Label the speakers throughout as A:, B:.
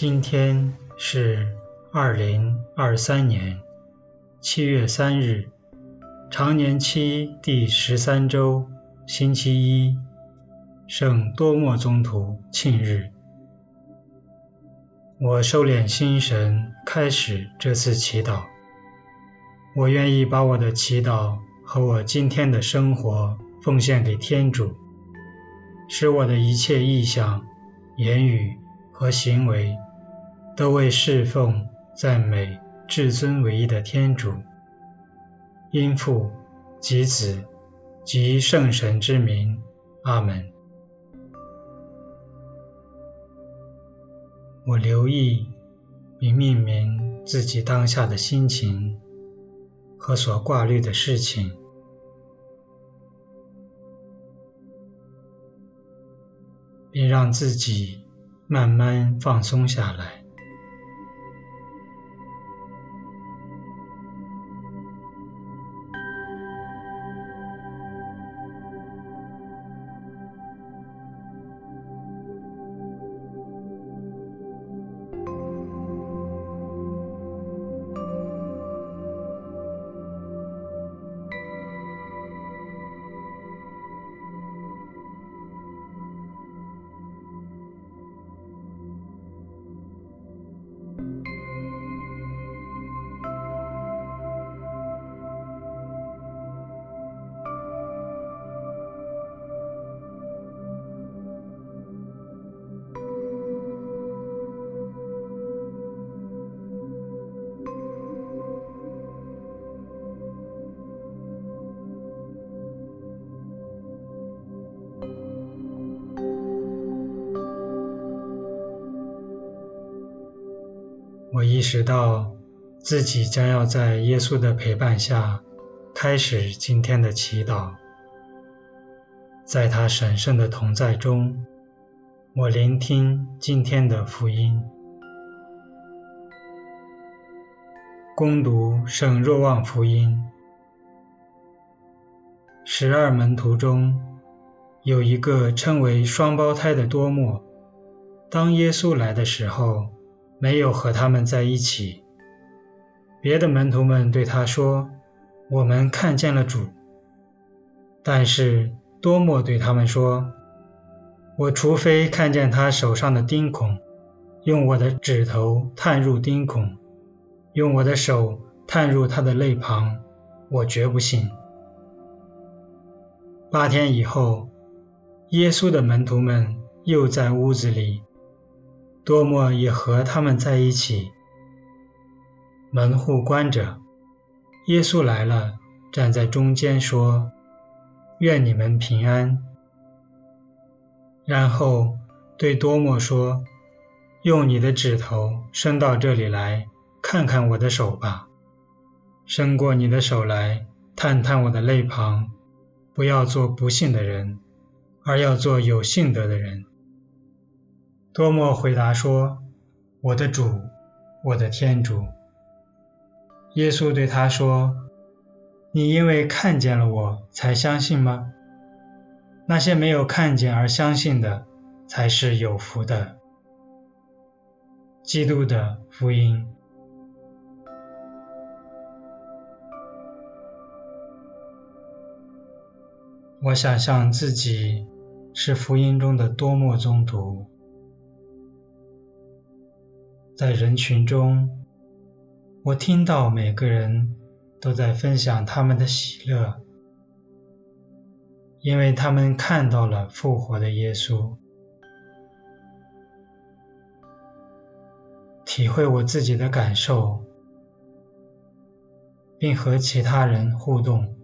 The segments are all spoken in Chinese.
A: 今天是二零二三年七月三日，常年期第十三周，星期一，圣多默宗徒庆日。我收敛心神，开始这次祈祷。我愿意把我的祈祷和我今天的生活奉献给天主，使我的一切意向、言语和行为，都为侍奉、赞美至尊唯一的天主，因父及子及圣神之名，阿门。我留意并命名自己当下的心情和所挂虑的事情，并让自己慢慢放松下来。我意识到自己将要在耶稣的陪伴下开始今天的祈祷，在他神圣的同在中，我聆听今天的福音。恭读圣若望福音，十二门徒中有一个称为双胞胎的多默，当耶稣来的时候，没有和他们在一起。别的门徒们对他说：“我们看见了主。”但是多默对他们说：“我除非看见他手上的钉孔，用我的指头探入钉孔，用我的手探入他的肋旁，我绝不信。”八天以后，耶稣的门徒们又在屋子里。多默也和他们在一起，门户关着。耶稣来了，站在中间说：“愿你们平安。”然后对多默说：“用你的指头伸到这里来，看看我的手吧；伸过你的手来，探探我的肋旁。不要做不信的人，而要做有信德的人。”多默回答说：“我的主，我的天主。”耶稣对他说：“你因为看见了我才相信吗？那些没有看见而相信的，才是有福的。”基督的福音。我想象自己是福音中的多默宗徒。在人群中，我听到每个人都在分享他们的喜乐，因为他们看到了复活的耶稣。体会我自己的感受，并和其他人互动。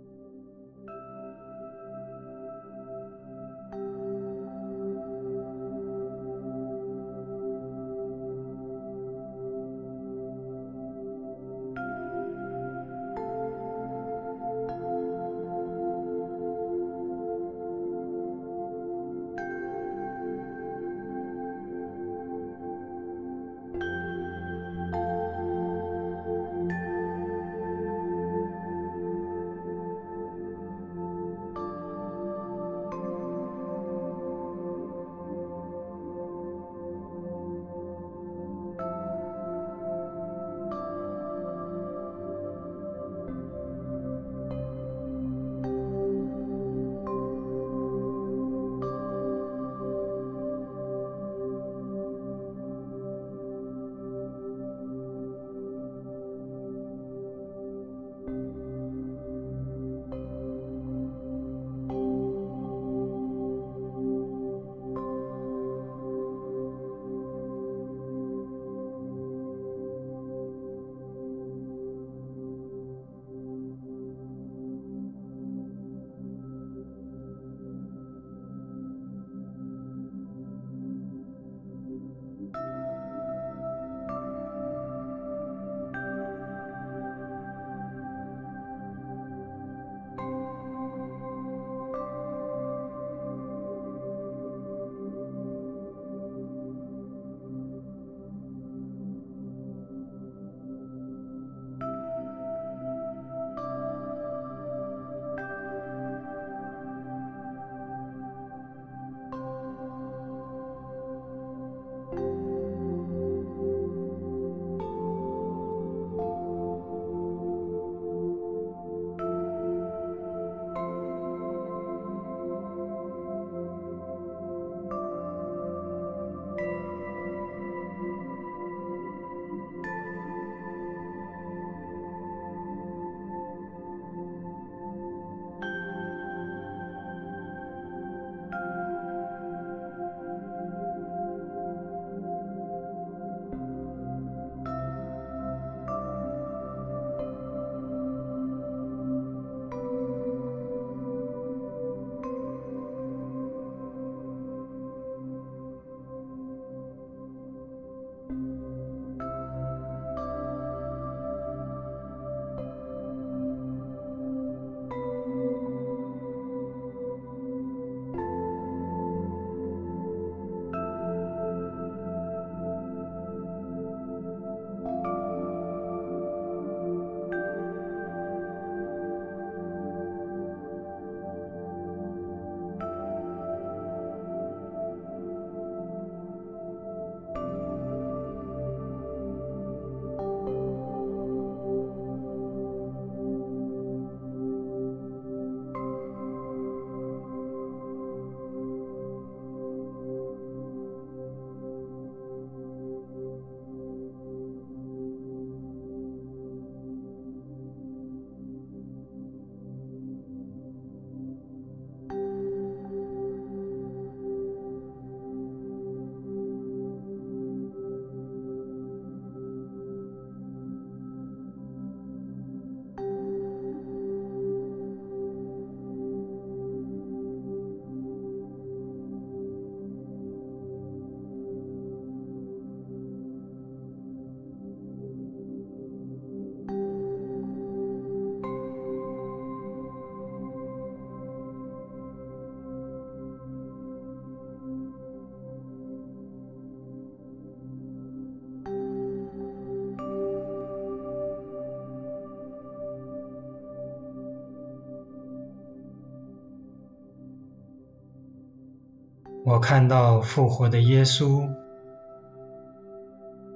A: 我看到复活的耶稣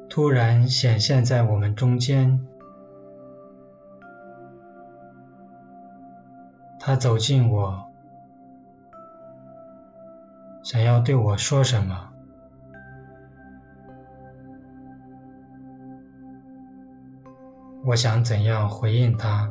A: 突然显现在我们中间，他走近我，想要对我说什么。我想怎样回应他？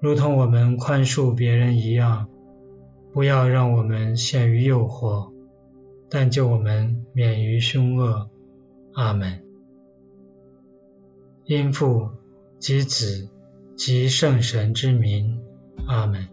A: 如同我们宽恕别人一样。不要让我们陷于诱惑，但救我们免于凶恶。阿门。因父及子及圣神之名。阿门。